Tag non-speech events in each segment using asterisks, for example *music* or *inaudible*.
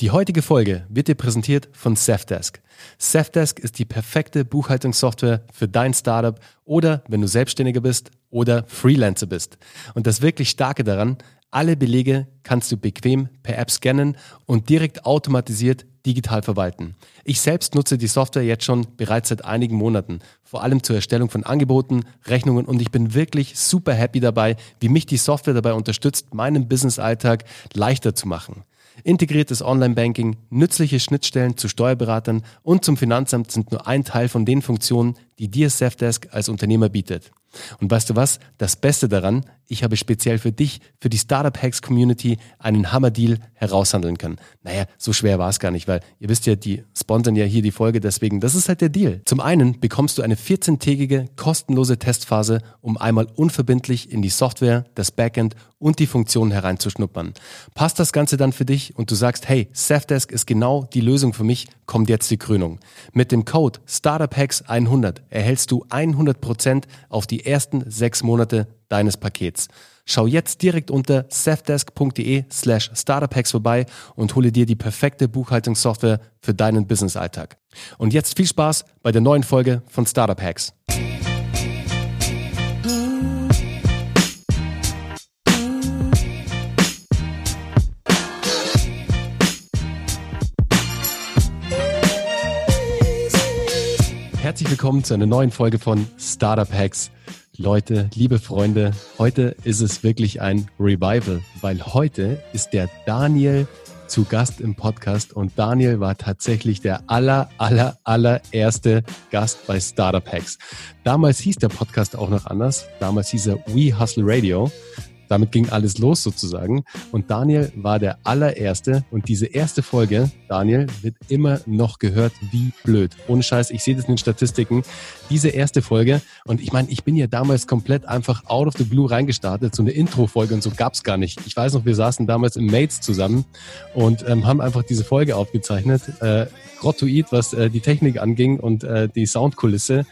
Die heutige Folge wird dir präsentiert von Safdesk. Safdesk ist die perfekte Buchhaltungssoftware für dein Startup oder wenn du Selbstständiger bist oder Freelancer bist. Und das wirklich Starke daran, alle Belege kannst du bequem per App scannen und direkt automatisiert digital verwalten. Ich selbst nutze die Software jetzt schon bereits seit einigen Monaten, vor allem zur Erstellung von Angeboten, Rechnungen und ich bin wirklich super happy dabei, wie mich die Software dabei unterstützt, meinen Business-Alltag leichter zu machen. Integriertes Online-Banking, nützliche Schnittstellen zu Steuerberatern und zum Finanzamt sind nur ein Teil von den Funktionen, die dir Safdesk als Unternehmer bietet. Und weißt du was? Das Beste daran, ich habe speziell für dich, für die Startup Hacks Community einen Hammer-Deal heraushandeln können. Naja, so schwer war es gar nicht, weil ihr wisst ja, die sponsern ja hier die Folge, deswegen, das ist halt der Deal. Zum einen bekommst du eine 14-tägige kostenlose Testphase, um einmal unverbindlich in die Software, das Backend und die Funktionen hereinzuschnuppern. Passt das Ganze dann für dich und du sagst, hey, Safdesk ist genau die Lösung für mich, kommt jetzt die Krönung. Mit dem Code StartupHacks100 erhältst du 100% auf die ersten sechs Monate deines Pakets. Schau jetzt direkt unter safdesk.de slash startuphacks vorbei und hole dir die perfekte Buchhaltungssoftware für deinen Business-Alltag. Und jetzt viel Spaß bei der neuen Folge von Startup Hacks. Herzlich willkommen zu einer neuen Folge von Startup Hacks. Leute, liebe Freunde, heute ist es wirklich ein Revival, weil heute ist der Daniel zu Gast im Podcast und Daniel war tatsächlich der aller, aller, allererste Gast bei Startup Hacks. Damals hieß der Podcast auch noch anders. Damals hieß er We Hustle Radio. Damit ging alles los sozusagen. Und Daniel war der allererste. Und diese erste Folge, Daniel, wird immer noch gehört wie blöd. Ohne Scheiß, ich sehe das in den Statistiken. Diese erste Folge. Und ich meine, ich bin ja damals komplett einfach out of the blue reingestartet. So eine Intro-Folge und so gab's gar nicht. Ich weiß noch, wir saßen damals im Mates zusammen und ähm, haben einfach diese Folge aufgezeichnet. Äh, grottoid, was äh, die Technik anging und äh, die Soundkulisse.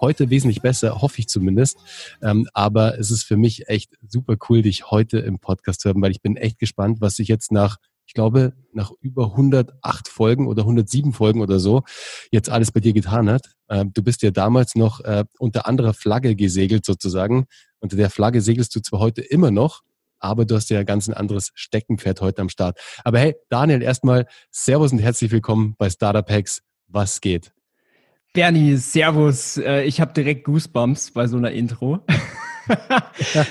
Heute wesentlich besser, hoffe ich zumindest. Ähm, aber es ist für mich echt super cool, dich heute im Podcast zu haben, weil ich bin echt gespannt, was sich jetzt nach ich glaube, nach über 108 Folgen oder 107 Folgen oder so jetzt alles bei dir getan hat. Ähm, du bist ja damals noch äh, unter anderer Flagge gesegelt sozusagen. Unter der Flagge segelst du zwar heute immer noch, aber du hast ja ganz ein anderes Steckenpferd heute am Start. Aber hey, Daniel, erstmal Servus und herzlich willkommen bei Startup Hacks. Was geht? Bernie, Servus. Äh, ich habe direkt Goosebumps bei so einer Intro. *laughs*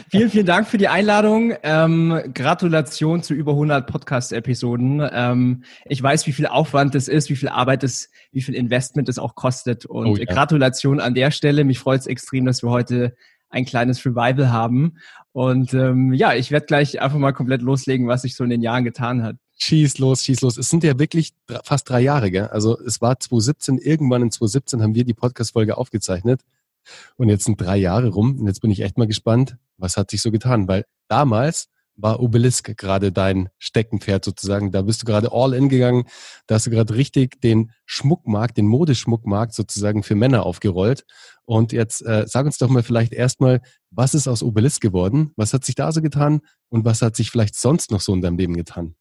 vielen, vielen Dank für die Einladung. Ähm, Gratulation zu über 100 Podcast-Episoden. Ähm, ich weiß, wie viel Aufwand das ist, wie viel Arbeit es, wie viel Investment es auch kostet. Und oh, ja. Gratulation an der Stelle. Mich freut es extrem, dass wir heute ein kleines Revival haben. Und ähm, ja, ich werde gleich einfach mal komplett loslegen, was sich so in den Jahren getan hat. Schieß los, schieß los. Es sind ja wirklich fast drei Jahre, gell? Also es war 2017, irgendwann in 2017 haben wir die Podcast-Folge aufgezeichnet. Und jetzt sind drei Jahre rum. Und jetzt bin ich echt mal gespannt, was hat sich so getan? Weil damals war Obelisk gerade dein Steckenpferd sozusagen. Da bist du gerade all in gegangen. Da hast du gerade richtig den Schmuckmarkt, den Modeschmuckmarkt sozusagen für Männer aufgerollt. Und jetzt äh, sag uns doch mal vielleicht erstmal, was ist aus Obelisk geworden? Was hat sich da so getan? Und was hat sich vielleicht sonst noch so in deinem Leben getan?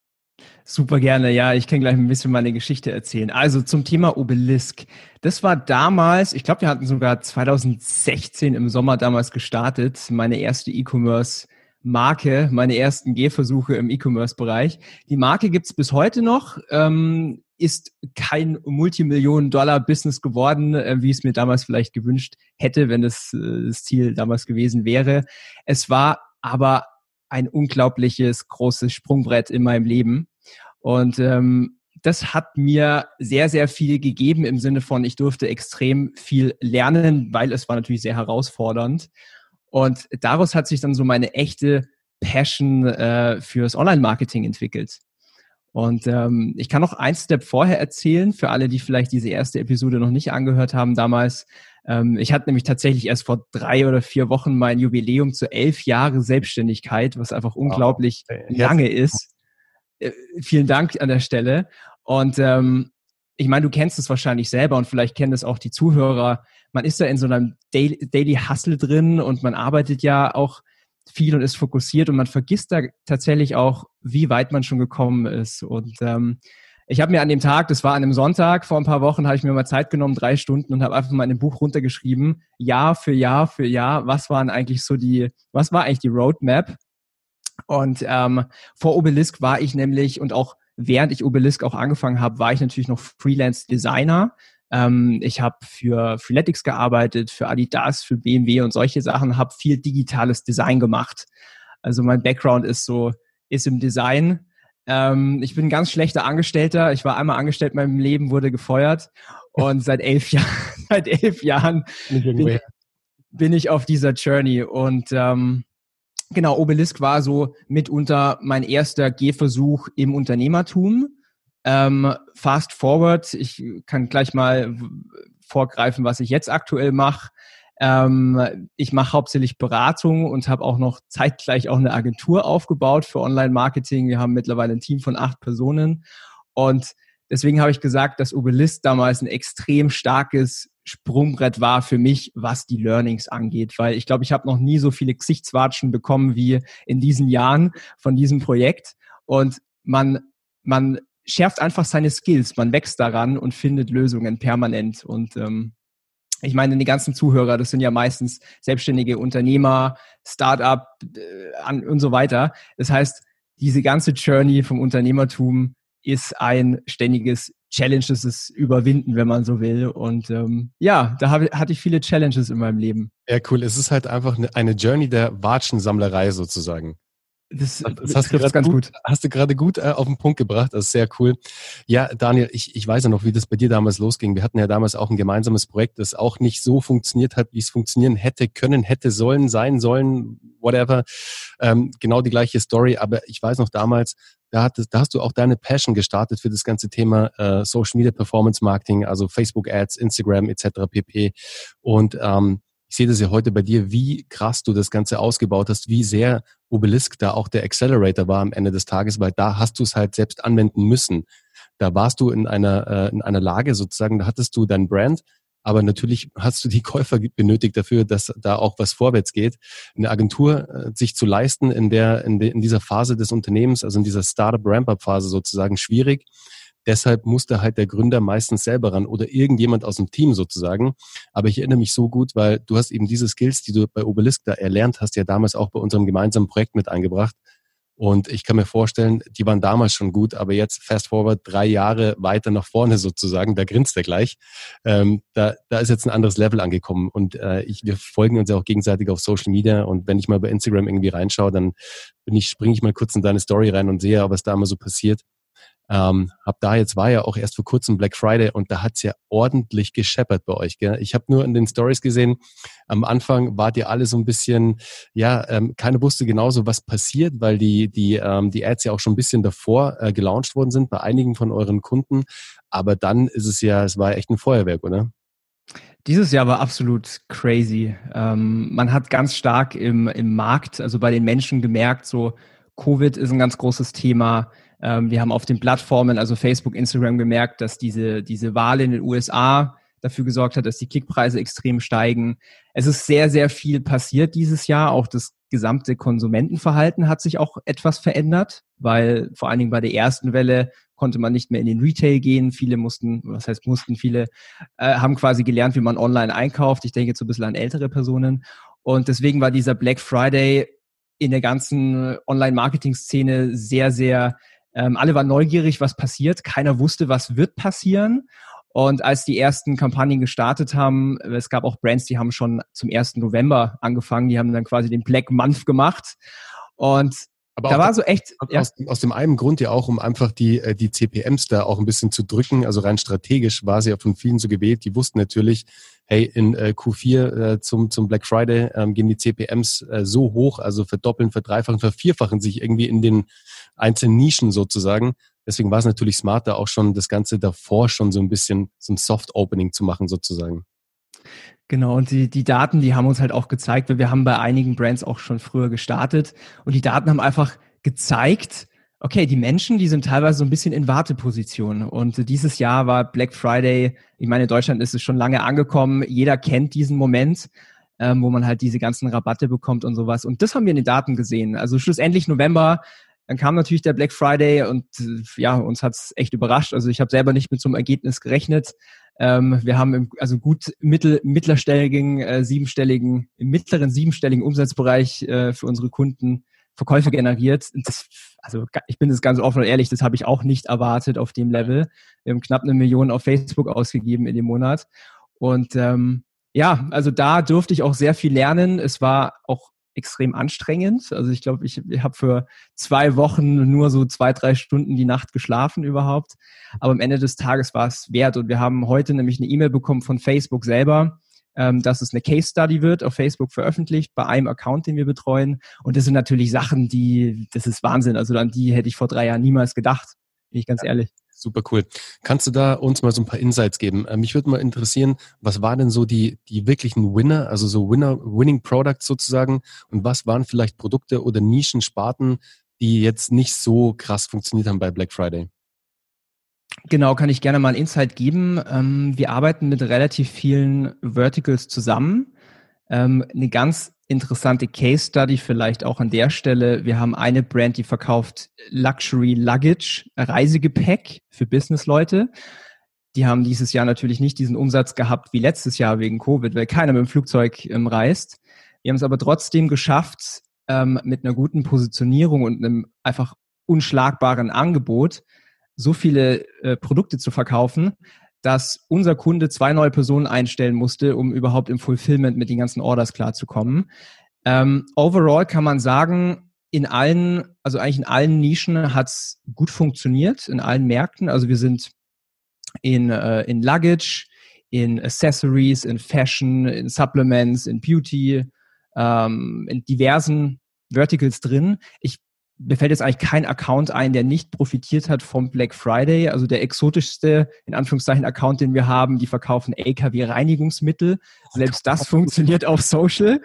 Super gerne, ja. Ich kann gleich ein bisschen meine Geschichte erzählen. Also zum Thema Obelisk. Das war damals, ich glaube, wir hatten sogar 2016 im Sommer damals gestartet, meine erste E-Commerce Marke, meine ersten Gehversuche im E-Commerce-Bereich. Die Marke gibt's bis heute noch, ähm, ist kein Multimillionen-Dollar-Business geworden, äh, wie es mir damals vielleicht gewünscht hätte, wenn das äh, das Ziel damals gewesen wäre. Es war aber ein unglaubliches großes Sprungbrett in meinem Leben. Und ähm, das hat mir sehr, sehr viel gegeben im Sinne von, ich durfte extrem viel lernen, weil es war natürlich sehr herausfordernd. Und daraus hat sich dann so meine echte Passion äh, fürs Online-Marketing entwickelt. Und ähm, ich kann noch ein Step vorher erzählen, für alle, die vielleicht diese erste Episode noch nicht angehört haben damals. Ähm, ich hatte nämlich tatsächlich erst vor drei oder vier Wochen mein Jubiläum zu elf Jahre Selbstständigkeit, was einfach unglaublich wow. lange ist. Äh, vielen Dank an der Stelle. Und ähm, ich meine, du kennst es wahrscheinlich selber und vielleicht kennen es auch die Zuhörer. Man ist da in so einem Daily, Daily Hustle drin und man arbeitet ja auch viel und ist fokussiert und man vergisst da tatsächlich auch, wie weit man schon gekommen ist. Und ähm, ich habe mir an dem Tag, das war an einem Sonntag vor ein paar Wochen, habe ich mir mal Zeit genommen, drei Stunden und habe einfach mal in dem Buch runtergeschrieben, Jahr für Jahr für Jahr, was waren eigentlich so die, was war eigentlich die Roadmap? Und ähm, vor Obelisk war ich nämlich und auch während ich Obelisk auch angefangen habe, war ich natürlich noch Freelance Designer. Ähm, ich habe für Freeletics gearbeitet, für Adidas, für BMW und solche Sachen, habe viel digitales Design gemacht. Also mein Background ist so, ist im Design ähm, ich bin ein ganz schlechter Angestellter. Ich war einmal angestellt in meinem Leben, wurde gefeuert. Und *laughs* *laughs* seit elf Jahren, seit elf Jahren bin, bin, ich auf dieser Journey. Und ähm, genau, Obelisk war so mitunter mein erster Gehversuch im Unternehmertum. Ähm, fast forward, ich kann gleich mal vorgreifen, was ich jetzt aktuell mache. Ähm, ich mache hauptsächlich Beratung und habe auch noch zeitgleich auch eine Agentur aufgebaut für Online-Marketing. Wir haben mittlerweile ein Team von acht Personen und deswegen habe ich gesagt, dass Obelist damals ein extrem starkes Sprungbrett war für mich, was die Learnings angeht, weil ich glaube, ich habe noch nie so viele Gesichtswatschen bekommen wie in diesen Jahren von diesem Projekt. Und man man schärft einfach seine Skills, man wächst daran und findet Lösungen permanent. Und ähm, ich meine, die ganzen Zuhörer, das sind ja meistens selbstständige Unternehmer, Start-up äh, und so weiter. Das heißt, diese ganze Journey vom Unternehmertum ist ein ständiges Challenge, das ist Überwinden, wenn man so will. Und ähm, ja, da hab, hatte ich viele Challenges in meinem Leben. Ja, cool. Es ist halt einfach eine, eine Journey der Watschensammlerei sozusagen. Das, das hast, du ganz gut, gut, hast du gerade gut äh, auf den Punkt gebracht. Das ist sehr cool. Ja, Daniel, ich, ich weiß ja noch, wie das bei dir damals losging. Wir hatten ja damals auch ein gemeinsames Projekt, das auch nicht so funktioniert hat, wie es funktionieren hätte können, hätte sollen, sein sollen, whatever. Ähm, genau die gleiche Story. Aber ich weiß noch damals, da, hattest, da hast du auch deine Passion gestartet für das ganze Thema äh, Social Media Performance Marketing, also Facebook Ads, Instagram etc. pp. Und ähm, ich sehe das ja heute bei dir, wie krass du das Ganze ausgebaut hast, wie sehr Obelisk da auch der Accelerator war am Ende des Tages, weil da hast du es halt selbst anwenden müssen. Da warst du in einer, äh, in einer Lage sozusagen, da hattest du dein Brand, aber natürlich hast du die *laughs* Käufer benötigt dafür, dass da auch was vorwärts geht. Eine Agentur äh, sich zu leisten in der, in, de, in dieser Phase des Unternehmens, also in dieser Startup Ramp-up Phase sozusagen schwierig. Deshalb musste halt der Gründer meistens selber ran oder irgendjemand aus dem Team sozusagen. Aber ich erinnere mich so gut, weil du hast eben diese Skills, die du bei Obelisk da erlernt hast, ja damals auch bei unserem gemeinsamen Projekt mit eingebracht. Und ich kann mir vorstellen, die waren damals schon gut, aber jetzt fast forward drei Jahre weiter nach vorne sozusagen, da grinst er gleich. Ähm, da, da ist jetzt ein anderes Level angekommen und äh, ich, wir folgen uns ja auch gegenseitig auf Social Media und wenn ich mal bei Instagram irgendwie reinschaue, dann bin ich, springe ich mal kurz in deine Story rein und sehe, was da immer so passiert. Ähm, hab da jetzt war ja auch erst vor kurzem Black Friday und da hat's ja ordentlich gescheppert bei euch. Gell? Ich habe nur in den Stories gesehen, am Anfang wart ihr alle so ein bisschen, ja, ähm, keiner wusste genauso, was passiert, weil die die ähm, die Ads ja auch schon ein bisschen davor äh, gelauncht worden sind bei einigen von euren Kunden. Aber dann ist es ja, es war echt ein Feuerwerk, oder? Dieses Jahr war absolut crazy. Ähm, man hat ganz stark im, im Markt, also bei den Menschen gemerkt, so Covid ist ein ganz großes Thema. Ähm, wir haben auf den Plattformen, also Facebook, Instagram, gemerkt, dass diese, diese Wahl in den USA dafür gesorgt hat, dass die Klickpreise extrem steigen. Es ist sehr, sehr viel passiert dieses Jahr. Auch das gesamte Konsumentenverhalten hat sich auch etwas verändert, weil vor allen Dingen bei der ersten Welle konnte man nicht mehr in den Retail gehen. Viele mussten, was heißt mussten, viele äh, haben quasi gelernt, wie man online einkauft. Ich denke jetzt so ein bisschen an ältere Personen. Und deswegen war dieser Black Friday in der ganzen Online-Marketing-Szene sehr, sehr ähm, alle waren neugierig, was passiert. Keiner wusste, was wird passieren. Und als die ersten Kampagnen gestartet haben, es gab auch Brands, die haben schon zum 1. November angefangen, die haben dann quasi den Black Month gemacht. Und aber da war so echt. Aus, ja. aus, dem einen Grund ja auch, um einfach die, äh, die CPMs da auch ein bisschen zu drücken. Also rein strategisch war sie ja von vielen so gewählt. Die wussten natürlich, hey, in äh, Q4 äh, zum, zum Black Friday ähm, gehen die CPMs äh, so hoch, also verdoppeln, verdreifachen, vervierfachen sich irgendwie in den einzelnen Nischen sozusagen. Deswegen war es natürlich smarter, auch schon das Ganze davor schon so ein bisschen so ein Soft-Opening zu machen sozusagen. Genau, und die, die Daten, die haben uns halt auch gezeigt, weil wir haben bei einigen Brands auch schon früher gestartet und die Daten haben einfach gezeigt, okay, die Menschen, die sind teilweise so ein bisschen in Warteposition. Und dieses Jahr war Black Friday, ich meine, in Deutschland ist es schon lange angekommen, jeder kennt diesen Moment, ähm, wo man halt diese ganzen Rabatte bekommt und sowas. Und das haben wir in den Daten gesehen. Also schlussendlich November Dann kam natürlich der Black Friday und äh, ja, uns hat's echt überrascht. Also ich habe selber nicht mit so einem Ergebnis gerechnet. Ähm, wir haben im, also gut mittel, mittlerstelligen, äh, siebenstelligen, im mittleren siebenstelligen Umsatzbereich äh, für unsere Kunden Verkäufe generiert. Das, also ich bin das ganz offen und ehrlich, das habe ich auch nicht erwartet auf dem Level. Wir haben knapp eine Million auf Facebook ausgegeben in dem Monat. Und ähm, ja, also da durfte ich auch sehr viel lernen. Es war auch extrem anstrengend. Also ich glaube, ich, ich habe für zwei Wochen nur so zwei, drei Stunden die Nacht geschlafen überhaupt. Aber am Ende des Tages war es wert. Und wir haben heute nämlich eine E-Mail bekommen von Facebook selber, ähm, dass es eine Case Study wird, auf Facebook veröffentlicht, bei einem Account, den wir betreuen. Und das sind natürlich Sachen, die, das ist Wahnsinn. Also an die hätte ich vor drei Jahren niemals gedacht, bin ich ganz ja. ehrlich. Super cool. Kannst du da uns mal so ein paar Insights geben? Äh, mich würde mal interessieren, was waren denn so die, die wirklichen Winner, also so Winner, Winning Products sozusagen? Und was waren vielleicht Produkte oder Nischensparten, die jetzt nicht so krass funktioniert haben bei Black Friday? Genau, kann ich gerne mal Insight geben. Ähm, wir arbeiten mit relativ vielen Verticals zusammen. Ähm, eine ganz interessante Case Study vielleicht auch an der Stelle. Wir haben eine Brand, die verkauft Luxury Luggage, Reisegepäck für Businessleute. Die haben dieses Jahr natürlich nicht diesen Umsatz gehabt wie letztes Jahr wegen Covid, weil keiner mit dem Flugzeug ähm, reist. Wir haben es aber trotzdem geschafft, ähm, mit einer guten Positionierung und einem einfach unschlagbaren Angebot so viele äh, Produkte zu verkaufen, dass unser Kunde zwei neue Personen einstellen musste, um überhaupt im Fulfillment mit den ganzen Orders klarzukommen. Ähm, overall kann man sagen, in allen, also eigentlich in allen Nischen hat's gut funktioniert, in allen Märkten. Also wir sind in, äh, in Luggage, in Accessories, in Fashion, in Supplements, in Beauty, ähm, in diversen Verticals drin. Ich mir fällt jetzt eigentlich kein Account ein, der nicht profitiert hat vom Black Friday. Also der exotischste, in Anführungszeichen, Account, den wir haben, die verkaufen LKW-Reinigungsmittel. Selbst das funktioniert auf Social.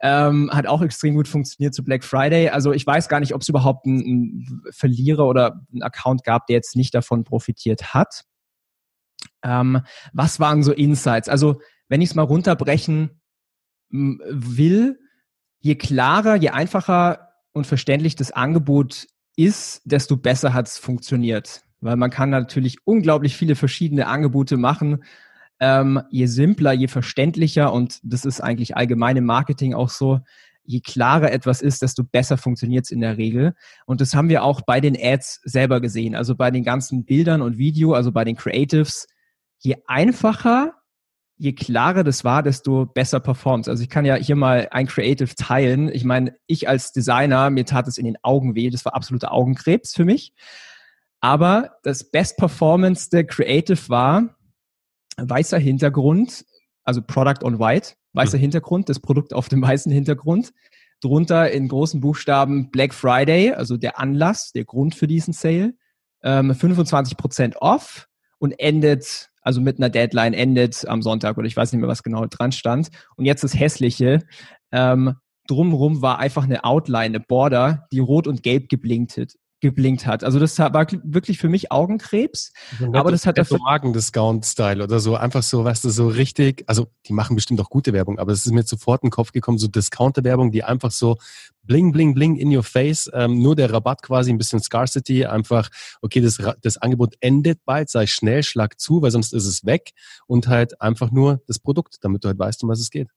Ähm, hat auch extrem gut funktioniert zu Black Friday. Also ich weiß gar nicht, ob es überhaupt einen, einen Verlierer oder einen Account gab, der jetzt nicht davon profitiert hat. Ähm, was waren so Insights? Also wenn ich es mal runterbrechen will, je klarer, je einfacher und verständlich das Angebot ist, desto besser hat es funktioniert. Weil man kann natürlich unglaublich viele verschiedene Angebote machen. Ähm, je simpler, je verständlicher und das ist eigentlich allgemein im Marketing auch so, je klarer etwas ist, desto besser funktioniert es in der Regel. Und das haben wir auch bei den Ads selber gesehen. Also bei den ganzen Bildern und Video, also bei den Creatives. Je einfacher je klarer das war, desto besser performt. Also ich kann ja hier mal ein Creative teilen. Ich meine, ich als Designer, mir tat es in den Augen weh. Das war absoluter Augenkrebs für mich. Aber das best performance Creative war weißer Hintergrund, also Product on White, weißer mhm. Hintergrund, das Produkt auf dem weißen Hintergrund. Drunter in großen Buchstaben Black Friday, also der Anlass, der Grund für diesen Sale. Ähm, 25% off und endet also mit einer Deadline endet am Sonntag oder ich weiß nicht mehr, was genau dran stand. Und jetzt das Hässliche. Ähm, drumherum war einfach eine Outline, eine Border, die rot und gelb geblinkt geblinkt hat. Also das war wirklich für mich Augenkrebs. So aber das hat dafür Magen-Discount-Style oder so einfach so, weißt du, so richtig. Also die machen bestimmt auch gute Werbung, aber es ist mir sofort in den Kopf gekommen, so Discounter-Werbung, die einfach so bling, bling, bling in your face. Ähm, nur der Rabatt quasi, ein bisschen Scarcity, einfach okay, das das Angebot endet bald, sei schnell, schlag zu, weil sonst ist es weg und halt einfach nur das Produkt, damit du halt weißt, um was es geht.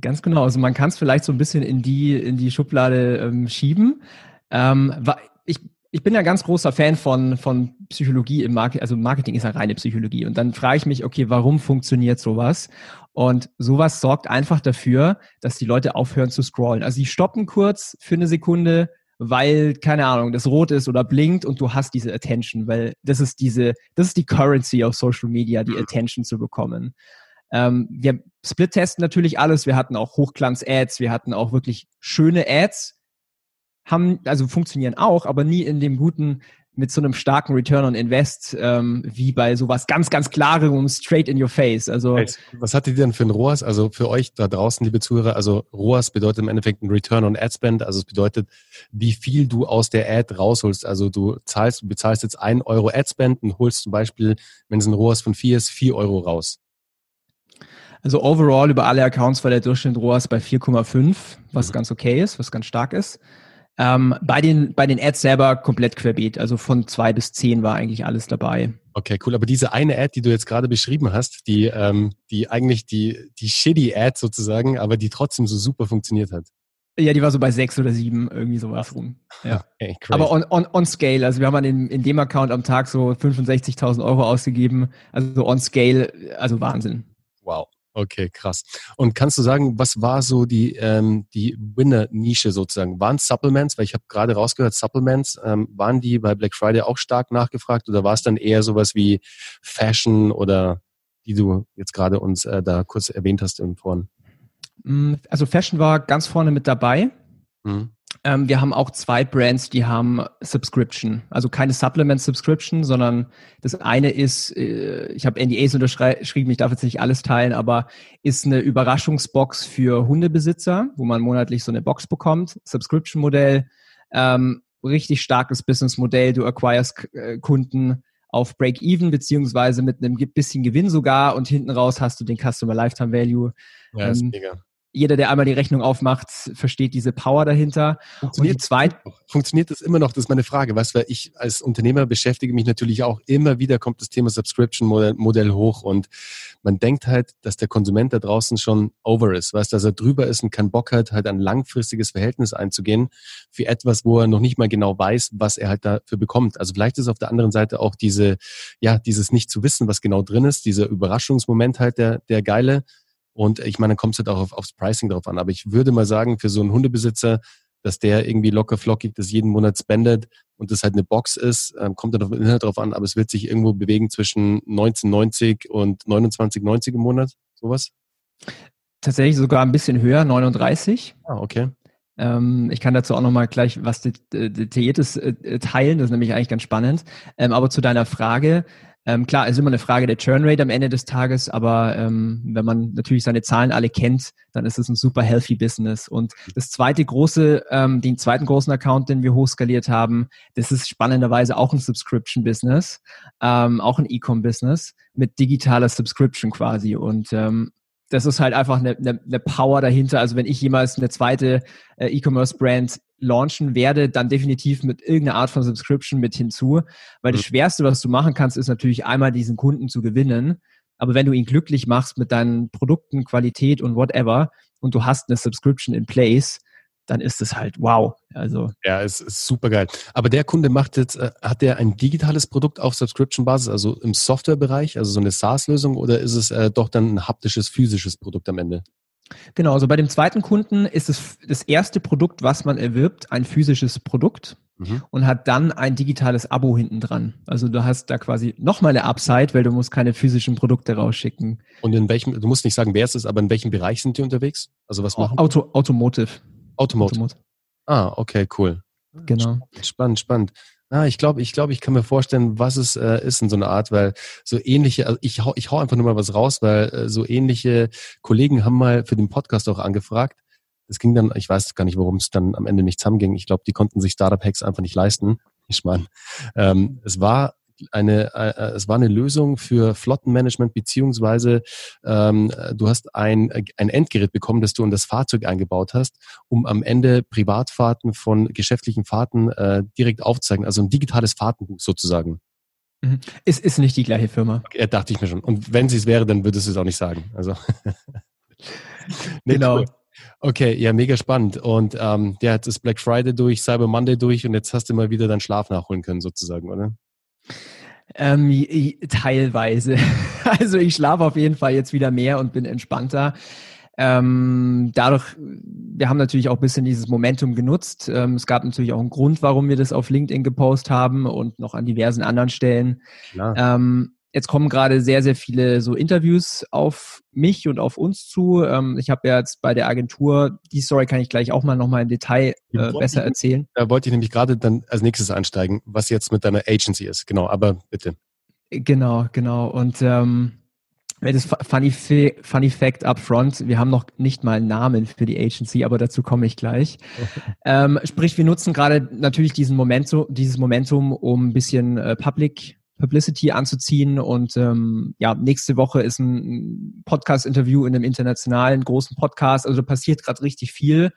Ganz genau. Also man kann es vielleicht so ein bisschen in die in die Schublade ähm, schieben. Ähm, ich, bin ja ganz großer Fan von, von Psychologie im Marketing. Also Marketing ist ja reine Psychologie. Und dann frage ich mich, okay, warum funktioniert sowas? Und sowas sorgt einfach dafür, dass die Leute aufhören zu scrollen. Also sie stoppen kurz für eine Sekunde, weil, keine Ahnung, das rot ist oder blinkt und du hast diese Attention, weil das ist diese, das ist die Currency auf Social Media, die Attention zu bekommen. Ähm, wir split-testen natürlich alles. Wir hatten auch Hochglanz-Ads, wir hatten auch wirklich schöne Ads, haben, also funktionieren auch, aber nie in dem guten, mit so einem starken Return on Invest, ähm, wie bei sowas ganz, ganz klarem straight in your face. Also was hattet ihr denn für ein ROAS? Also für euch da draußen, liebe Zuhörer, also ROAS bedeutet im Endeffekt ein Return on Ad Spend, also es bedeutet, wie viel du aus der Ad rausholst. Also du zahlst, bezahlst jetzt ein Euro Ad Spend und holst zum Beispiel, wenn es ein ROAS von vier ist, vier Euro raus. Also overall über alle Accounts war der Durchschnitt ROAS bei 4,5, was mhm. ganz okay ist, was ganz stark ist. Ähm, bei, den, bei den Ads selber komplett querbeet. Also von zwei bis zehn war eigentlich alles dabei. Okay, cool. Aber diese eine Ad, die du jetzt gerade beschrieben hast, die, ähm, die eigentlich die, die shitty Ad sozusagen, aber die trotzdem so super funktioniert hat. Ja, die war so bei sechs oder sieben, irgendwie sowas rum. Ja. *laughs* Okay, Aber on, on, on scale, also wir haben in, in dem Account am Tag so 65.000 Euro ausgegeben. Also on scale, also Wahnsinn. Wow. Okay, krass. Und kannst du sagen, was war so die, ähm, die Winner-Nische sozusagen? Waren Supplements, weil ich habe gerade rausgehört, Supplements, ähm, waren die bei Black Friday auch stark nachgefragt oder war es dann eher sowas wie Fashion oder die du jetzt gerade uns äh, da kurz erwähnt hast im Foren? Mm, also Fashion war ganz vorne mit dabei. Mhm. Ähm, wir haben auch zwei Brands, die haben Subscription. Also keine Supplement-Subscription, sondern das eine ist, äh, ich habe NDAs unterschrieben, ich darf jetzt nicht alles teilen, aber ist eine Überraschungsbox für Hundebesitzer, wo man monatlich so eine Box bekommt. Subscription-Modell, ähm, richtig starkes Business-Modell. Du acquirest äh, Kunden auf Break-Even beziehungsweise mit einem bisschen Gewinn sogar und hinten raus hast du den Customer Lifetime Value. Ja, ist ähm, mega jeder, der einmal die Rechnung aufmacht, versteht diese Power dahinter. Funktioniert, und zweit funktioniert das immer noch? Das ist meine Frage. Weißt du, ich als Unternehmer beschäftige mich natürlich auch immer wieder kommt das Thema Subscription Modell hoch und man denkt halt, dass der Konsument da draußen schon over ist, weißt, dass er drüber ist und keinen Bock hat, halt ein langfristiges Verhältnis einzugehen für etwas, wo er noch nicht mal genau weiß, was er halt dafür bekommt. Also vielleicht ist auf der anderen Seite auch diese, ja, dieses nicht zu wissen, was genau drin ist, dieser Überraschungsmoment halt der, der geile und ich meine, dann kommt es halt auch auf, aufs Pricing drauf an. Aber ich würde mal sagen, für so einen Hundebesitzer, dass der irgendwie locker flockig das jeden Monat spendet und das halt eine Box ist, ähm, kommt dann auf den Inhalt drauf an, aber es wird sich irgendwo bewegen zwischen 1990 und 29,90 im Monat, sowas? Tatsächlich sogar ein bisschen höher, 39. Ah, okay. Ähm, ich kann dazu auch nochmal gleich was Detailliertes äh, teilen, das ist nämlich eigentlich ganz spannend. Ähm, aber zu deiner Frage, ähm, klar, es ist immer eine Frage der Churn-Rate am Ende des Tages, aber ähm, wenn man natürlich seine Zahlen alle kennt, dann ist es ein super healthy Business. Und das zweite große, ähm, den zweiten großen Account, den wir hochskaliert haben, das ist spannenderweise auch ein Subscription-Business, ähm, auch ein E-Com-Business mit digitaler Subscription quasi. Und ähm, das ist halt einfach eine, eine, eine Power dahinter. Also wenn ich jemals eine zweite äh, E-Commerce-Brand launchen werde, dann definitiv mit irgendeiner Art von Subscription mit hinzu. Weil das mhm. Schwerste, was du machen kannst, ist natürlich einmal diesen Kunden zu gewinnen. Aber wenn du ihn glücklich machst mit deinen Produkten, Qualität und whatever und du hast eine Subscription in place, dann ist es halt wow. Also ja, es ist super geil. Aber der Kunde macht jetzt, äh, hat der ein digitales Produkt auf Subscription-Basis, also im Softwarebereich, also so eine SaaS-Lösung, oder ist es äh, doch dann ein haptisches, physisches Produkt am Ende? Genau, also bei dem zweiten Kunden ist es das erste Produkt, was man erwirbt, ein physisches Produkt mhm. und hat dann ein digitales Abo hinten dran. Also du hast da quasi nochmal eine Upside, weil du musst keine physischen Produkte rausschicken. Und in welchem, du musst nicht sagen, wer es ist, aber in welchem Bereich sind die unterwegs? Also was machen? Auto, Automotive. Automotive. Automotive. Ah, okay, cool. Genau. Spannend, spannend. Ah, ich glaube, ich glaube, ich kann mir vorstellen, was es äh, ist in so einer Art, weil so ähnliche, also ich hau, ich hau einfach nur mal was raus, weil äh, so ähnliche Kollegen haben mal für den Podcast auch angefragt. Es ging dann, ich weiß gar nicht, warum es dann am Ende nicht zusammenging. Ich glaube, die konnten sich Startup-Hacks einfach nicht leisten. Ich meine, ähm, es war eine, äh, äh, es war eine Lösung für Flottenmanagement beziehungsweise ähm, du hast ein, ein Endgerät bekommen, das du in das Fahrzeug eingebaut hast, um am Ende Privatfahrten von geschäftlichen Fahrten äh, direkt aufzuzeigen, also ein digitales Fahrtenbuch sozusagen. Mhm. Es ist nicht die gleiche Firma. Okay, dachte ich mir schon. Und wenn sie es wäre, dann würdest du es auch nicht sagen. Also *laughs* nee, genau. Cool. Okay, ja, mega spannend. Und ähm, ja, jetzt ist Black Friday durch, Cyber Monday durch und jetzt hast du mal wieder deinen Schlaf nachholen können, sozusagen, oder? Ähm, teilweise. *laughs* Also ich schlafe auf jeden Fall jetzt wieder mehr und bin entspannter. Ähm, dadurch, wir haben natürlich auch ein bisschen dieses Momentum genutzt. Ähm, es gab natürlich auch einen Grund, warum wir das auf LinkedIn gepostet haben und noch an diversen anderen Stellen. Ähm, jetzt kommen gerade sehr, sehr viele so Interviews auf mich und auf uns zu. Ähm, ich habe ja jetzt bei der Agentur, die Story kann ich gleich auch mal nochmal im Detail äh, besser erzählen. Da wollte ich nämlich gerade dann als nächstes einsteigen, was jetzt mit deiner Agency ist. Genau, aber bitte. Genau, genau. Und ähm, das Funny, Funny Fact up front, wir haben noch nicht mal einen Namen für die Agency, aber dazu komme ich gleich. *laughs* ähm, sprich, wir nutzen gerade natürlich diesen Momentum, dieses Momentum, um ein bisschen äh, Public Publicity anzuziehen. Und ähm, ja, nächste Woche ist ein Podcast-Interview in einem internationalen großen Podcast. Also da passiert gerade richtig viel.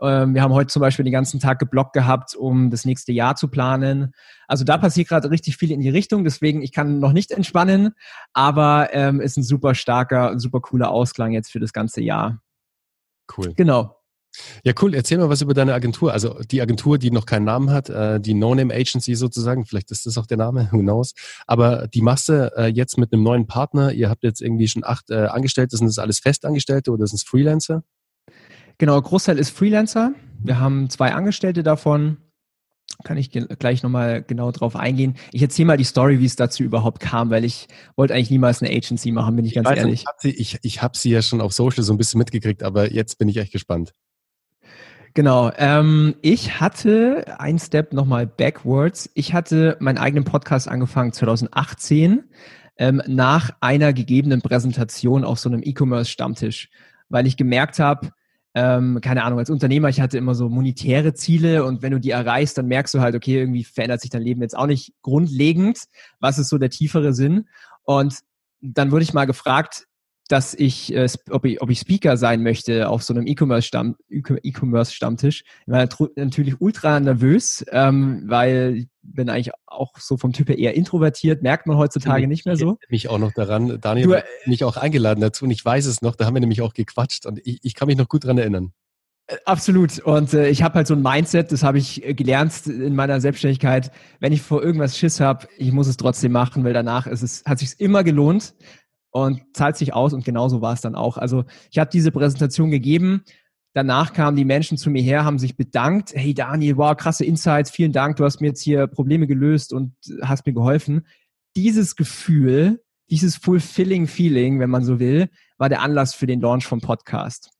Ähm, wir haben heute zum Beispiel den ganzen Tag geblockt gehabt, um das nächste Jahr zu planen. Also da passiert gerade richtig viel in die Richtung. Deswegen, ich kann noch nicht entspannen, aber ähm, ist ein super starker, super cooler Ausklang jetzt für das ganze Jahr. Cool. Genau. Ja, cool. Erzähl mal was über deine Agentur. Also die Agentur, die noch keinen Namen hat, äh, die No-Name Agency sozusagen. Vielleicht ist das auch der Name, *laughs* who knows. Aber die machst du äh, jetzt mit einem neuen Partner. Ihr habt jetzt irgendwie schon acht äh, Angestellte. Sind das alles Festangestellte oder sind es Freelancer? Genau, Großteil ist Freelancer. Wir haben zwei Angestellte davon. Kann ich gleich nochmal genau drauf eingehen. Ich erzähle mal die Story, wie es dazu überhaupt kam, weil ich wollte eigentlich niemals eine Agency machen, bin ich ganz ich weiß, ehrlich. Ich habe sie, ich, ich hab sie ja schon auf Social so ein bisschen mitgekriegt, aber jetzt bin ich echt gespannt. Genau. Ähm, ich hatte ein Step nochmal backwards. Ich hatte meinen eigenen Podcast angefangen 2018 ähm, nach einer gegebenen Präsentation auf so einem E-Commerce-Stammtisch, weil ich gemerkt habe, ähm, keine Ahnung, als Unternehmer, ich hatte immer so monetäre Ziele und wenn du die erreichst, dann merkst du halt, okay, irgendwie verändert sich dein Leben jetzt auch nicht grundlegend. Was ist so der tiefere Sinn? Und dann wurde ich mal gefragt, dass ich, äh, ob ich, ob ich Speaker sein möchte auf so einem E-Commerce-Stamm, E-Commerce-Stammtisch. Ich war natürlich ultra nervös, ähm, weil ich bin eigentlich auch so vom Typ her eher introvertiert, merkt man heutzutage ich, nicht mehr so. Ich mich auch noch daran, Daniel du, hat mich auch eingeladen dazu und ich weiß es noch, da haben wir nämlich auch gequatscht und ich, ich kann mich noch gut dran erinnern. Äh, absolut. Und äh, ich habe halt so ein Mindset, das habe ich äh, gelernt in meiner Selbstständigkeit. Wenn ich vor irgendwas Schiss habe, ich muss es trotzdem machen, weil danach ist es, hat sich immer gelohnt und zahlt sich aus und genauso war es dann auch. Also ich habe diese Präsentation gegeben. Danach kamen die Menschen zu mir her, haben sich bedankt. Hey Daniel, wow, krasse Insights, vielen Dank, du hast mir jetzt hier Probleme gelöst und hast mir geholfen. Dieses Gefühl, dieses fulfilling Feeling, wenn man so will, war der Anlass für den Launch vom Podcast.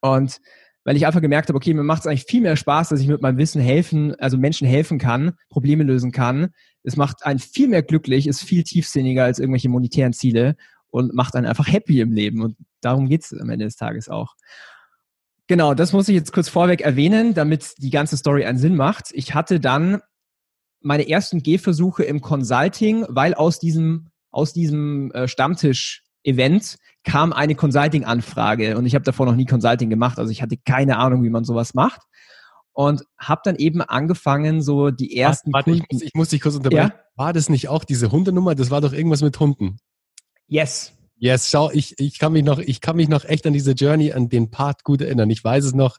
Und weil ich einfach gemerkt habe, okay, mir macht es eigentlich viel mehr Spaß, dass ich mit meinem Wissen helfen, also Menschen helfen kann, Probleme lösen kann. Es macht einen viel mehr glücklich, ist viel tiefsinniger als irgendwelche monetären Ziele und macht einen einfach happy im Leben. Und darum geht's am Ende des Tages auch. Genau, das muss ich jetzt kurz vorweg erwähnen, damit die ganze Story einen Sinn macht. Ich hatte dann meine ersten Gehversuche im Consulting, weil aus diesem, aus diesem äh, Stammtisch-Event kam eine Consulting-Anfrage und ich habe davor noch nie Consulting gemacht, also ich hatte keine Ahnung, wie man sowas macht und habe dann eben angefangen, so die ersten warte, Kunden. Ich muss, ich muss dich kurz unterbrechen. Ja? War das nicht auch diese Hundenummer? Das war doch irgendwas mit Hunden. Yes. Yes, schau, ich, ich kann mich noch, ich kann mich noch echt an diese Journey, an den Part gut erinnern. Ich weiß es noch.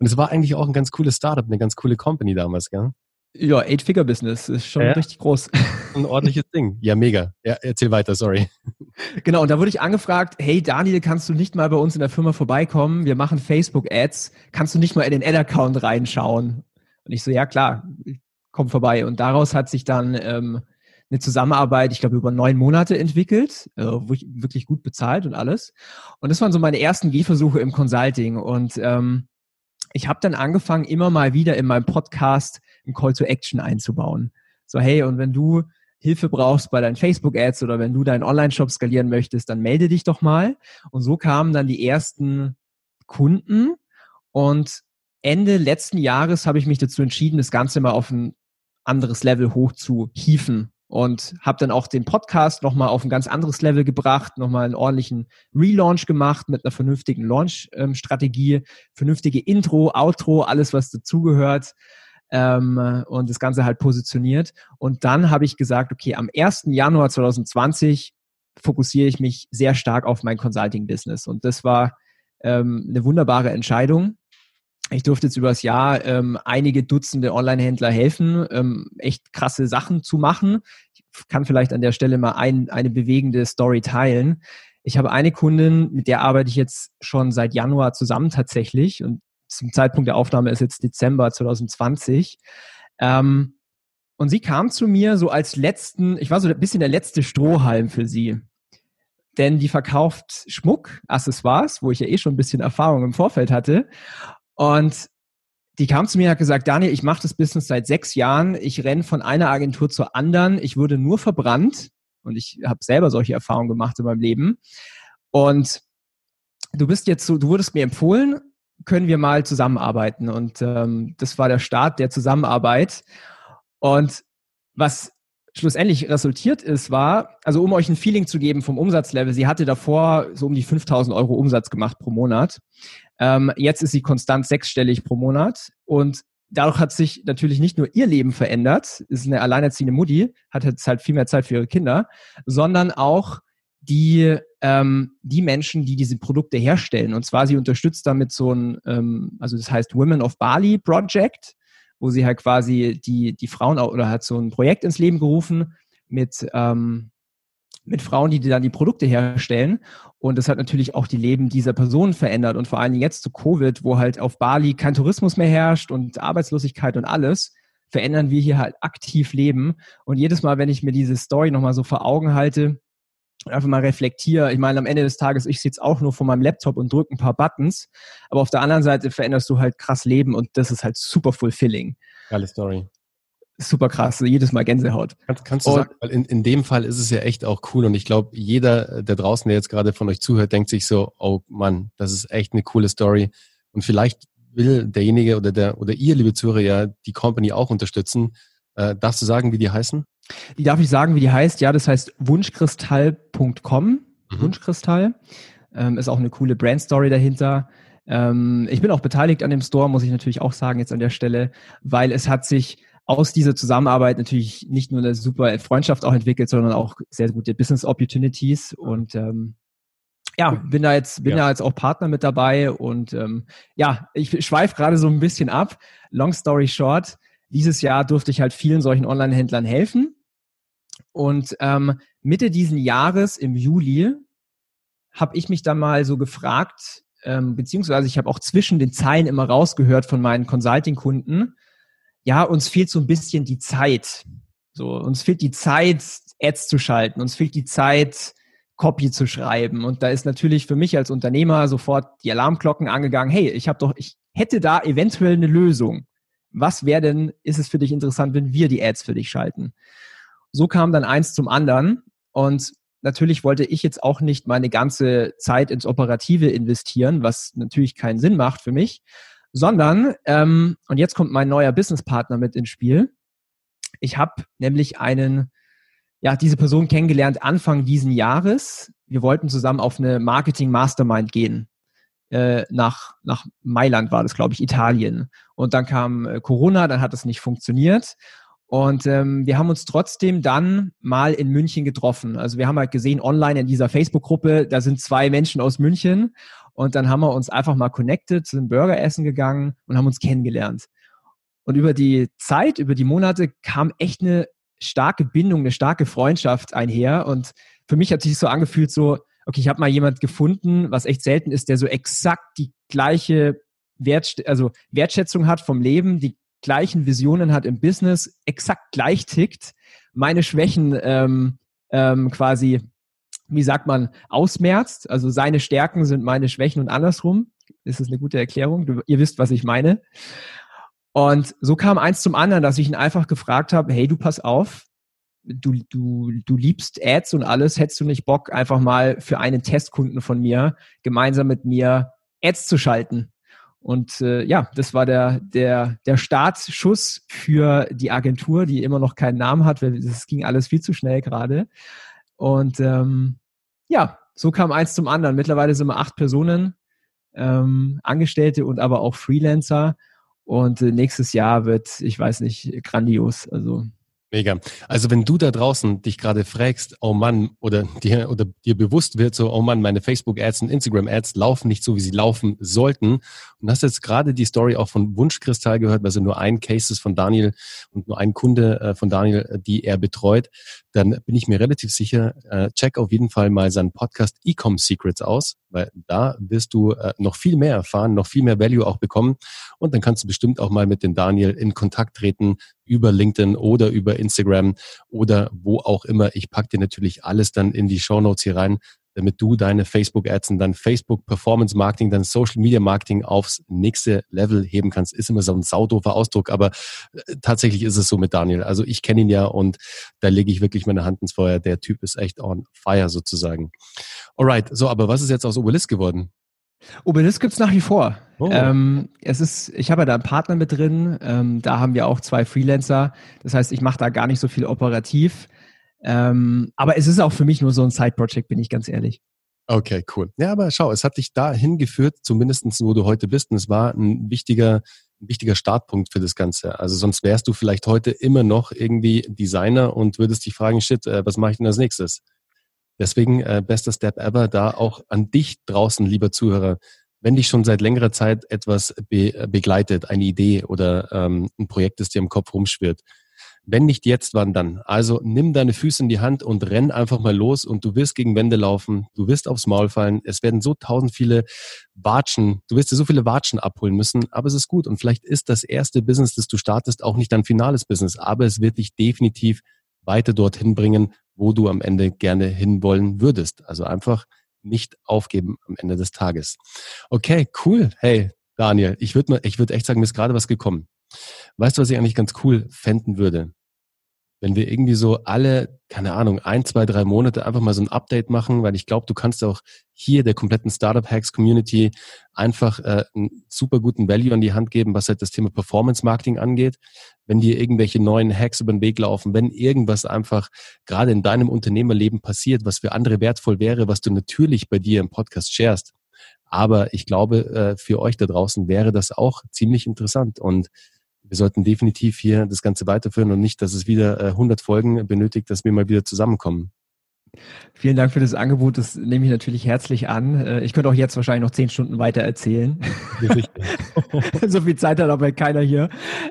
Und es war eigentlich auch ein ganz cooles Startup, eine ganz coole Company damals, gell? Ja, Eight-Figure-Business ist schon ja. richtig groß. Ein ordentliches Ding. Ja, mega. Ja, erzähl weiter, sorry. Genau, und da wurde ich angefragt, hey Daniel, kannst du nicht mal bei uns in der Firma vorbeikommen? Wir machen Facebook-Ads. Kannst du nicht mal in den Ad-Account reinschauen? Und ich so, ja klar, komm vorbei. Und daraus hat sich dann ähm, eine Zusammenarbeit, ich glaube, über neun Monate entwickelt, äh, wirklich gut bezahlt und alles. Und das waren so meine ersten Gehversuche im Consulting. Und ähm, ich habe dann angefangen, immer mal wieder in meinem Podcast ein Call to Action einzubauen. So, hey, und wenn du Hilfe brauchst bei deinen Facebook-Ads oder wenn du deinen Online-Shop skalieren möchtest, dann melde dich doch mal. Und so kamen dann die ersten Kunden. Und Ende letzten Jahres habe ich mich dazu entschieden, das Ganze mal auf ein anderes Level hoch zu hieven und habe dann auch den Podcast nochmal auf ein ganz anderes Level gebracht, nochmal einen ordentlichen Relaunch gemacht mit einer vernünftigen Launch-Strategie, vernünftige Intro, Outro, alles was dazugehört ähm, und das Ganze halt positioniert. Und dann habe ich gesagt, okay, am 1. Januar 2020 fokussiere ich mich sehr stark auf mein Consulting-Business und das war ähm, eine wunderbare Entscheidung. Ich durfte jetzt über das Jahr ähm, einige Dutzende Online-Händler helfen, ähm, echt krasse Sachen zu machen. Ich kann vielleicht an der Stelle mal ein, eine bewegende Story teilen. Ich habe eine Kundin, mit der arbeite ich jetzt schon seit Januar zusammen tatsächlich und zum Zeitpunkt der Aufnahme ist jetzt Dezember 2020. Ähm, und sie kam zu mir so als letzten, ich war so ein bisschen der letzte Strohhalm für sie. Denn die verkauft Schmuck, Accessoires, wo ich ja eh schon ein bisschen Erfahrung im Vorfeld hatte. Und die kam zu mir und hat gesagt, Daniel, ich mache das Business seit sechs Jahren. Ich renne von einer Agentur zur anderen. Ich wurde nur verbrannt. Und ich habe selber solche Erfahrungen gemacht in meinem Leben. Und du bist jetzt so, du wurdest mir empfohlen, können wir mal zusammenarbeiten. Und ähm, das war der Start der Zusammenarbeit. Und was schlussendlich resultiert ist, war, also um euch ein Feeling zu geben vom Umsatzlevel, sie hatte davor so um die 5000 Euro Umsatz gemacht pro Monat. Ähm, jetzt ist sie konstant sechsstellig pro Monat und dadurch hat sich natürlich nicht nur ihr Leben verändert, ist eine alleinerziehende Mutti, hat jetzt halt viel mehr Zeit für ihre Kinder, sondern auch die, ähm, die Menschen, die diese Produkte herstellen. Und zwar, sie unterstützt damit so ein, ähm, also das heißt Women of Bali Project, wo sie halt quasi die, die Frauen oder hat so ein Projekt ins Leben gerufen mit, ähm, mit Frauen, die dann die Produkte herstellen. Und das hat natürlich auch die Leben dieser Personen verändert. Und vor allem jetzt zu Covid, wo halt auf Bali kein Tourismus mehr herrscht und Arbeitslosigkeit und alles, verändern wir hier halt aktiv Leben. Und jedes Mal, wenn ich mir diese Story nochmal so vor Augen halte, einfach mal reflektiere. Ich meine, am Ende des Tages, ich sitze auch nur vor meinem Laptop und drücke ein paar Buttons, aber auf der anderen Seite veränderst du halt krass Leben und das ist halt super fulfilling. Geile Story. Super krass, jedes Mal Gänsehaut. Kannst, kannst du und, sagen, weil in, in dem Fall ist es ja echt auch cool und ich glaube, jeder, der draußen, der jetzt gerade von euch zuhört, denkt sich so, oh Mann, das ist echt eine coole Story und vielleicht will derjenige oder der oder ihr, liebe Zuhörer, ja die Company auch unterstützen. Äh, darfst du sagen, wie die heißen? Die darf ich sagen, wie die heißt. Ja, das heißt wunschkristall.com. Mhm. Wunschkristall. Ähm, ist auch eine coole Brandstory dahinter. Ähm, ich bin auch beteiligt an dem Store, muss ich natürlich auch sagen jetzt an der Stelle, weil es hat sich aus dieser Zusammenarbeit natürlich nicht nur eine super Freundschaft auch entwickelt, sondern auch sehr gute Business Opportunities und ähm, ja, bin da jetzt, bin ja. da jetzt auch Partner mit dabei und ähm, ja, ich schweife gerade so ein bisschen ab. Long story short, dieses Jahr durfte ich halt vielen solchen Online-Händlern helfen. Und ähm, Mitte diesen Jahres im Juli habe ich mich dann mal so gefragt, ähm, beziehungsweise ich habe auch zwischen den Zeilen immer rausgehört von meinen Consulting-Kunden, ja, uns fehlt so ein bisschen die Zeit. So, uns fehlt die Zeit, Ads zu schalten, uns fehlt die Zeit, Copy zu schreiben. Und da ist natürlich für mich als Unternehmer sofort die Alarmglocken angegangen, hey, ich habe doch, ich hätte da eventuell eine Lösung was wäre denn, ist es für dich interessant, wenn wir die Ads für dich schalten? So kam dann eins zum anderen und natürlich wollte ich jetzt auch nicht meine ganze Zeit ins Operative investieren, was natürlich keinen Sinn macht für mich, sondern, ähm, und jetzt kommt mein neuer Businesspartner mit ins Spiel. Ich habe nämlich einen, ja, diese Person kennengelernt Anfang diesen Jahres. Wir wollten zusammen auf eine Marketing Mastermind gehen. Äh, nach, nach Mailand war das, glaube ich, Italien. Und dann kam äh, Corona, dann hat es nicht funktioniert. Und ähm, wir haben uns trotzdem dann mal in München getroffen. Also wir haben halt gesehen, online in dieser Facebook-Gruppe, da sind zwei Menschen aus München. Und dann haben wir uns einfach mal connected, sind Burger essen gegangen und haben uns kennengelernt. Und über die Zeit, über die Monate kam echt eine starke Bindung, eine starke Freundschaft einher. Und für mich hat sich so angefühlt, so, okay, ich habe mal jemand gefunden, was echt selten ist, der so exakt die gleiche Wert, also Wertschätzung hat vom Leben, die gleichen Visionen hat im Business, exakt gleich tickt, meine Schwächen ähm, ähm, quasi, wie sagt man, ausmerzt. Also seine Stärken sind meine Schwächen und andersrum. Das ist eine gute Erklärung. Du, ihr wisst, was ich meine. Und so kam eins zum anderen, dass ich ihn einfach gefragt habe, hey, du pass auf, du, du, du liebst Ads und alles, hättest du nicht Bock, einfach mal für einen Testkunden von mir gemeinsam mit mir Ads zu schalten? Und äh, ja, das war der, der, der Startschuss für die Agentur, die immer noch keinen Namen hat, weil es ging alles viel zu schnell gerade. Und ähm, ja, so kam eins zum anderen. Mittlerweile sind wir acht Personen, ähm, Angestellte und aber auch Freelancer. Und äh, nächstes Jahr wird, ich weiß nicht, grandios. Also Mega. Also wenn du da draußen dich gerade fragst, oh Mann, oder dir, oder dir bewusst wird so, oh Mann, meine Facebook-Ads und Instagram-Ads laufen nicht so, wie sie laufen sollten. Und hast jetzt gerade die Story auch von Wunschkristall gehört, also nur ein Case ist von Daniel und nur ein Kunde äh, von Daniel, äh, die er betreut, dann bin ich mir relativ sicher, äh, check auf jeden Fall mal seinen Podcast Ecom Secrets aus, weil da wirst du noch viel mehr erfahren, noch viel mehr Value auch bekommen. Und dann kannst du bestimmt auch mal mit dem Daniel in Kontakt treten, über LinkedIn oder über Instagram oder wo auch immer. Ich pack dir natürlich alles dann in die Show Notes hier rein, damit du deine Facebook-Ads und dann Facebook Performance Marketing, dann Social Media Marketing aufs nächste Level heben kannst. Ist immer so ein saudofer Ausdruck, aber äh, tatsächlich ist es so mit Daniel. Also ich kenne ihn ja und da lege ich wirklich meine Hand ins Feuer. Der Typ ist echt on fire sozusagen. Alright, so, aber was ist jetzt aus Obelisk geworden? Obelisk gibt es nach wie vor. Oh. Ähm, es ist, ich habe ja da einen Partner mit drin. Ähm, da haben wir auch zwei Freelancer. Das heißt, ich mache da gar nicht so viel operativ. Ähm, aber es ist auch für mich nur so ein Side-Project, bin ich ganz ehrlich. Okay, cool. Ja, aber schau, es hat dich da hingeführt, zumindestens wo du heute bist. Und es war ein wichtiger, ein wichtiger Startpunkt für das Ganze. Also sonst wärst du vielleicht heute immer noch irgendwie Designer und würdest dich fragen, shit, äh, was mache ich denn als nächstes? Deswegen äh, bester Step ever da auch an dich draußen, lieber Zuhörer. Wenn dich schon seit längerer Zeit etwas be begleitet, eine Idee oder ähm, ein Projekt, das dir im Kopf rumschwirrt, wenn nicht jetzt, wann dann? Also nimm deine Füße in die Hand und renn einfach mal los und du wirst gegen Wände laufen, du wirst aufs Maul fallen, es werden so tausend viele Watschen, du wirst dir so viele Watschen abholen müssen, aber es ist gut und vielleicht ist das erste Business, das du startest, auch nicht dein finales Business, aber es wird dich definitiv weiter dorthin bringen, wo du am Ende gerne hinwollen würdest. Also einfach nicht aufgeben am Ende des Tages. Okay, cool. Hey, Daniel, ich würde ich würde echt sagen, mir ist gerade was gekommen. Weißt du, was ich eigentlich ganz cool fänden würde? wenn wir irgendwie so alle, keine Ahnung, ein, zwei, drei Monate einfach mal so ein Update machen, weil ich glaube, du kannst auch hier der kompletten Startup Hacks Community einfach äh, einen super guten Value an die Hand geben, was halt das Thema Performance Marketing angeht. Wenn dir irgendwelche neuen Hacks über den Weg laufen, wenn irgendwas einfach gerade in deinem Unternehmerleben passiert, was für andere wertvoll wäre, was du natürlich bei dir im Podcast sharest. Aber ich glaube, äh, für euch da draußen wäre das auch ziemlich interessant und wir sollten definitiv hier das Ganze weiterführen und nicht, dass es wieder 100 äh, Folgen benötigt, dass wir mal wieder zusammenkommen. Vielen Dank für das Angebot. Das nehme ich natürlich herzlich an. Äh, ich könnte auch jetzt wahrscheinlich noch zehn Stunden weiter erzählen. *laughs* so viel Zeit hat aber keiner hier.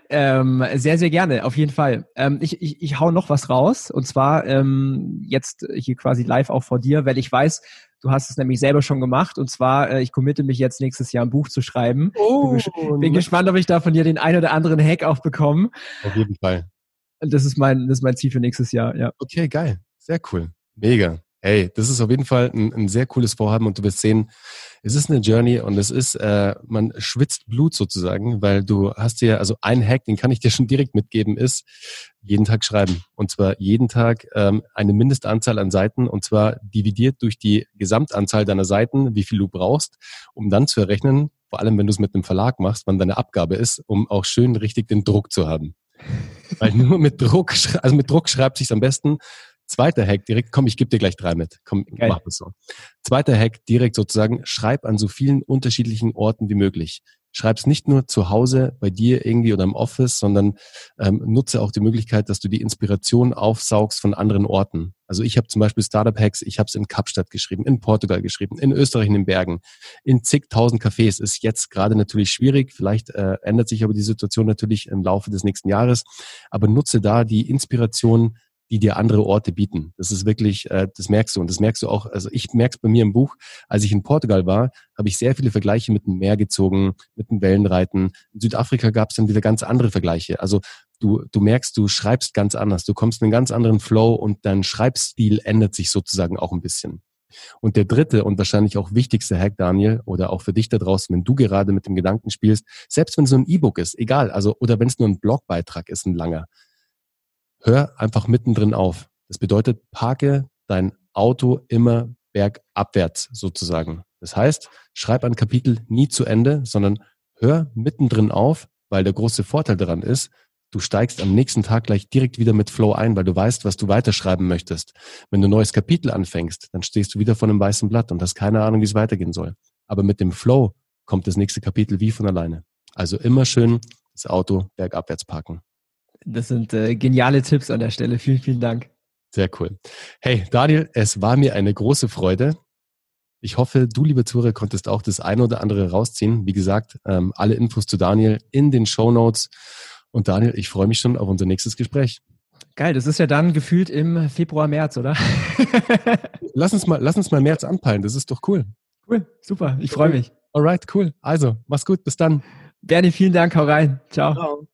Ähm, sehr, sehr gerne, auf jeden Fall. Ähm, ich, ich, ich hau noch was raus. Und zwar ähm, jetzt hier quasi live auch vor dir, weil ich weiß, Du hast es nämlich selber schon gemacht und zwar, äh, ich committe mich jetzt nächstes Jahr ein Buch zu schreiben. Oh, bin, ges bin gespannt, ob ich da von dir den ein oder anderen Hack auch bekomme. Auf jeden Fall. Das ist mein, das ist mein Ziel für nächstes Jahr, ja. Okay, geil. Sehr cool. Mega. Hey, das ist auf jeden Fall ein, ein sehr cooles Vorhaben und du wirst sehen, es ist eine Journey und es ist, äh, man schwitzt Blut sozusagen, weil du hast ja, also ein Hack, den kann ich dir schon direkt mitgeben, ist jeden Tag schreiben. Und zwar jeden Tag ähm, eine Mindestanzahl an Seiten und zwar dividiert durch die Gesamtanzahl deiner Seiten, wie viel du brauchst, um dann zu errechnen, vor allem wenn du es mit einem Verlag machst, wann deine Abgabe ist, um auch schön richtig den Druck zu haben. Weil nur mit Druck, also mit Druck schreibt sich am besten. Zweiter Hack direkt, komm, ich gebe dir gleich drei mit. Komm, Geil. mach das so. Zweiter Hack direkt sozusagen, schreib an so vielen unterschiedlichen Orten wie möglich. Schreib's nicht nur zu Hause bei dir irgendwie oder im Office, sondern ähm, nutze auch die Möglichkeit, dass du die Inspiration aufsaugst von anderen Orten. Also ich habe zum Beispiel Startup Hacks, ich habe es in Kapstadt geschrieben, in Portugal geschrieben, in Österreich in den Bergen, in zigtausend Cafés. Ist jetzt gerade natürlich schwierig, vielleicht äh, ändert sich aber die Situation natürlich im Laufe des nächsten Jahres. Aber nutze da die Inspiration die dir andere Orte bieten. Das ist wirklich, äh, das merkst du und das merkst du auch. Also ich merke es bei mir im Buch. Als ich in Portugal war, habe ich sehr viele Vergleiche mit dem Meer gezogen, mit dem Wellenreiten. In Südafrika gab es dann wieder ganz andere Vergleiche. Also du, du merkst, du schreibst ganz anders. Du kommst in einen ganz anderen Flow und dein Schreibstil ändert sich sozusagen auch ein bisschen. Und der dritte und wahrscheinlich auch wichtigste Hack, Daniel, oder auch für dich da draußen, wenn du gerade mit dem Gedanken spielst, selbst wenn es so ein E-Book ist, egal, also, oder wenn es nur ein Blogbeitrag ist, ein langer, hör einfach mittendrin auf. Das bedeutet, parke dein Auto immer bergabwärts sozusagen. Das heißt, schreib ein Kapitel nie zu Ende, sondern hör mittendrin auf, weil der große Vorteil daran ist, du steigst am nächsten Tag gleich direkt wieder mit Flow ein, weil du weißt, was du weiterschreiben möchtest. Wenn du ein neues Kapitel anfängst, dann stehst du wieder vor einem weißen Blatt und hast keine Ahnung, wie es weitergehen soll. Aber mit dem Flow kommt das nächste Kapitel wie von alleine. Also immer schön das Auto bergabwärts parken. Das sind äh, geniale Tipps an der Stelle. Vielen, vielen Dank. Sehr cool. Hey, Daniel, es war mir eine große Freude. Ich hoffe, du, liebe Zuhörer, konntest auch das eine oder andere rausziehen. Wie gesagt, ähm, alle Infos zu Daniel in den Show Notes. Und Daniel, ich freue mich schon auf unser nächstes Gespräch. Geil, das ist ja dann gefühlt im Februar, März, oder? *laughs* lass uns mal, lass uns mal März anpeilen. Das ist doch cool. Cool, super. Ich freue mich. Alright, cool. Also, mach's gut. Bis dann. Bernie, vielen Dank. Hau rein. Ciao. Ciao.